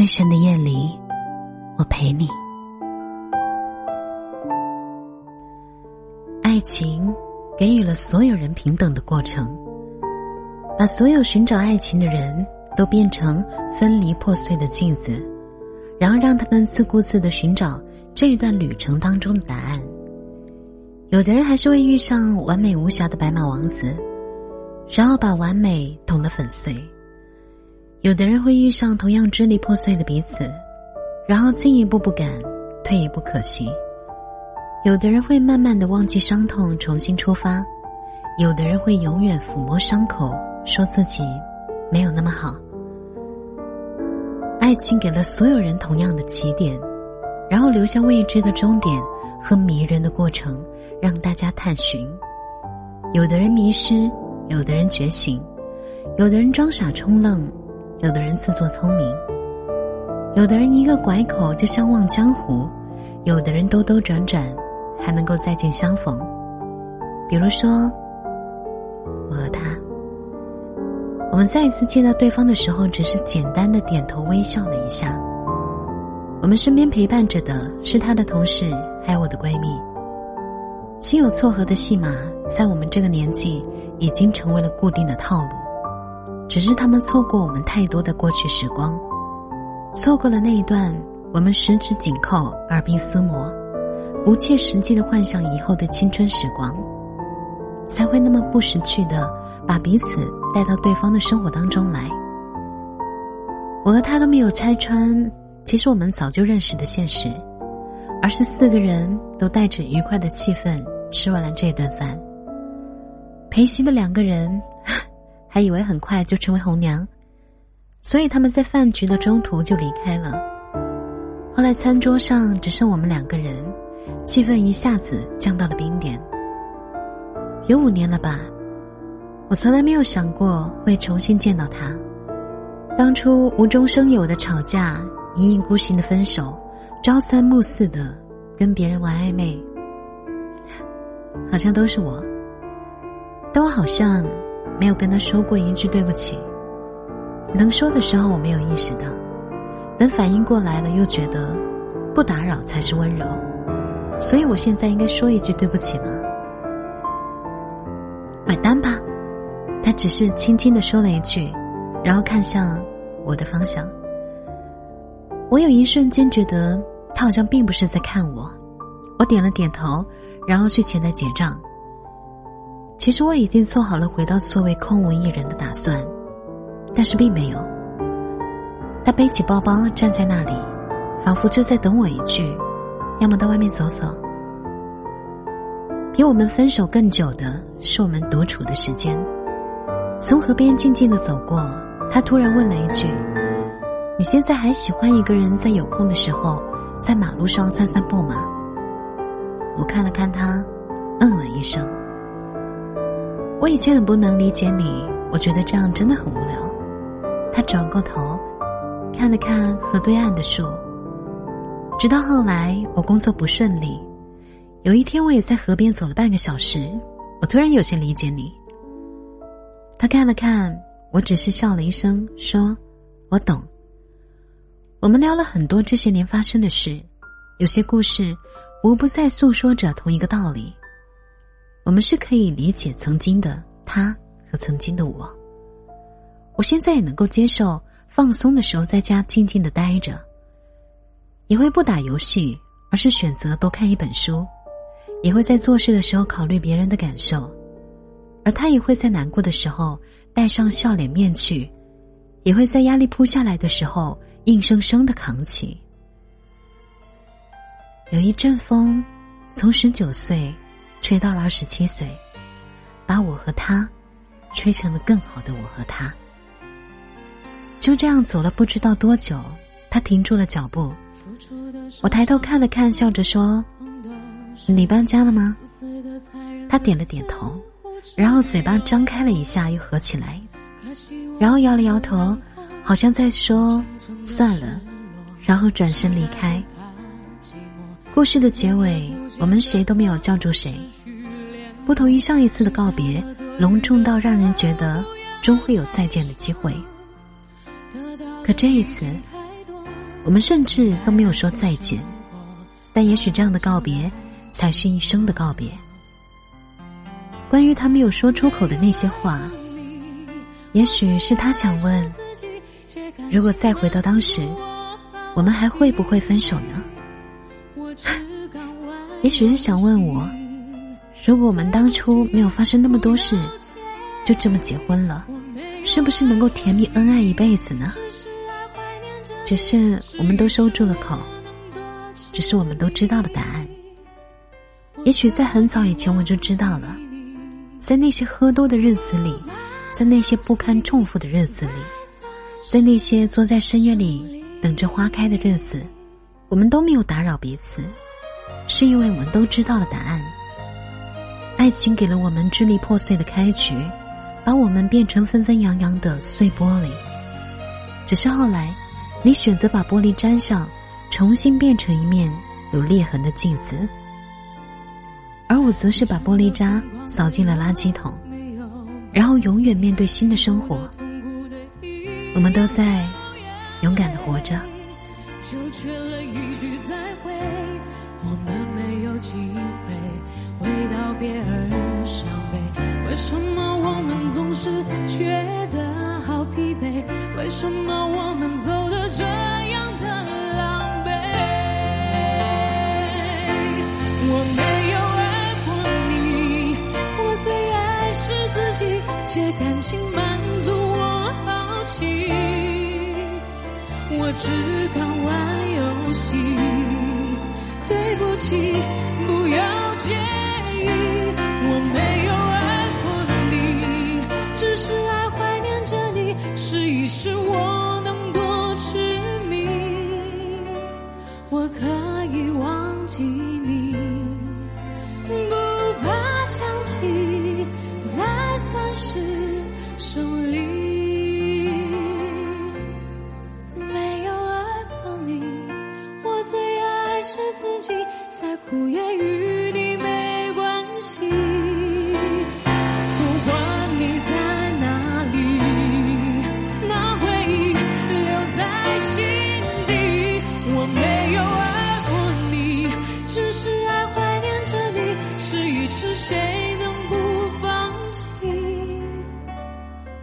最深的夜里，我陪你。爱情给予了所有人平等的过程，把所有寻找爱情的人都变成分离破碎的镜子，然后让他们自顾自的寻找这一段旅程当中的答案。有的人还是会遇上完美无瑕的白马王子，然后把完美捅得粉碎。有的人会遇上同样支离破碎的彼此，然后进一步不敢，退一步可惜。有的人会慢慢的忘记伤痛，重新出发；有的人会永远抚摸伤口，说自己没有那么好。爱情给了所有人同样的起点，然后留下未知的终点和迷人的过程，让大家探寻。有的人迷失，有的人觉醒，有的人装傻充愣。有的人自作聪明，有的人一个拐口就相忘江湖，有的人兜兜转转还能够再见相逢。比如说，我和他，我们再一次见到对方的时候，只是简单的点头微笑了一下。我们身边陪伴着的是他的同事，还有我的闺蜜。亲友撮合的戏码，在我们这个年纪已经成为了固定的套路。只是他们错过我们太多的过去时光，错过了那一段我们十指紧扣、耳鬓厮磨、不切实际的幻想以后的青春时光，才会那么不识趣的把彼此带到对方的生活当中来。我和他都没有拆穿，其实我们早就认识的现实，而是四个人都带着愉快的气氛吃完了这顿饭。陪席的两个人。还以为很快就成为红娘，所以他们在饭局的中途就离开了。后来餐桌上只剩我们两个人，气氛一下子降到了冰点。有五年了吧，我从来没有想过会重新见到他。当初无中生有的吵架，一意孤行的分手，朝三暮四的跟别人玩暧昧，好像都是我，但我好像。没有跟他说过一句对不起。能说的时候我没有意识到，等反应过来了又觉得不打扰才是温柔，所以我现在应该说一句对不起吗？买单吧。他只是轻轻的说了一句，然后看向我的方向。我有一瞬间觉得他好像并不是在看我，我点了点头，然后去前台结账。其实我已经做好了回到座位空无一人的打算，但是并没有。他背起包包站在那里，仿佛就在等我一句：“要么到外面走走。”比我们分手更久的是我们独处的时间。从河边静静的走过，他突然问了一句：“你现在还喜欢一个人在有空的时候在马路上散散步吗？”我看了看他，嗯了一声。我以前很不能理解你，我觉得这样真的很无聊。他转过头，看了看河对岸的树。直到后来我工作不顺利，有一天我也在河边走了半个小时，我突然有些理解你。他看了看我，只是笑了一声，说：“我懂。”我们聊了很多这些年发生的事，有些故事无不在诉说着同一个道理。我们是可以理解曾经的他和曾经的我。我现在也能够接受放松的时候在家静静的待着，也会不打游戏，而是选择多看一本书，也会在做事的时候考虑别人的感受，而他也会在难过的时候戴上笑脸面具，也会在压力扑下来的时候硬生生的扛起。有一阵风，从十九岁。吹到了二十七岁，把我和他吹成了更好的我和他。就这样走了不知道多久，他停住了脚步。我抬头看了看，笑着说：“你搬家了吗？”他点了点头，然后嘴巴张开了一下，又合起来，然后摇了摇头，好像在说“算了”，然后转身离开。故事的结尾，我们谁都没有叫住谁。不同于上一次的告别，隆重到让人觉得终会有再见的机会。可这一次，我们甚至都没有说再见，但也许这样的告别，才是一生的告别。关于他没有说出口的那些话，也许是他想问：如果再回到当时，我们还会不会分手呢？也许是想问我：如果我们当初没有发生那么多事，就这么结婚了，是不是能够甜蜜恩爱一辈子呢？只是我们都收住了口，只是我们都知道了答案。也许在很早以前我就知道了，在那些喝多的日子里，在那些不堪重负的日子里，在那些坐在深夜里等着花开的日子，我们都没有打扰彼此，是因为我们都知道了答案。爱情给了我们支离破碎的开局，把我们变成纷纷扬扬的碎玻璃。只是后来。你选择把玻璃粘上，重新变成一面有裂痕的镜子，而我则是把玻璃渣扫进了垃圾桶，然后永远面对新的生活。我们都在勇敢的活着。就缺了一句再会，我们没有机会为道别而伤悲。为什么我只敢玩游戏，对不起，不要介意，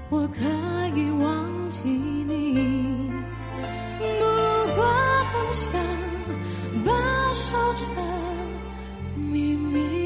我可以忘记你不过更想把守着秘密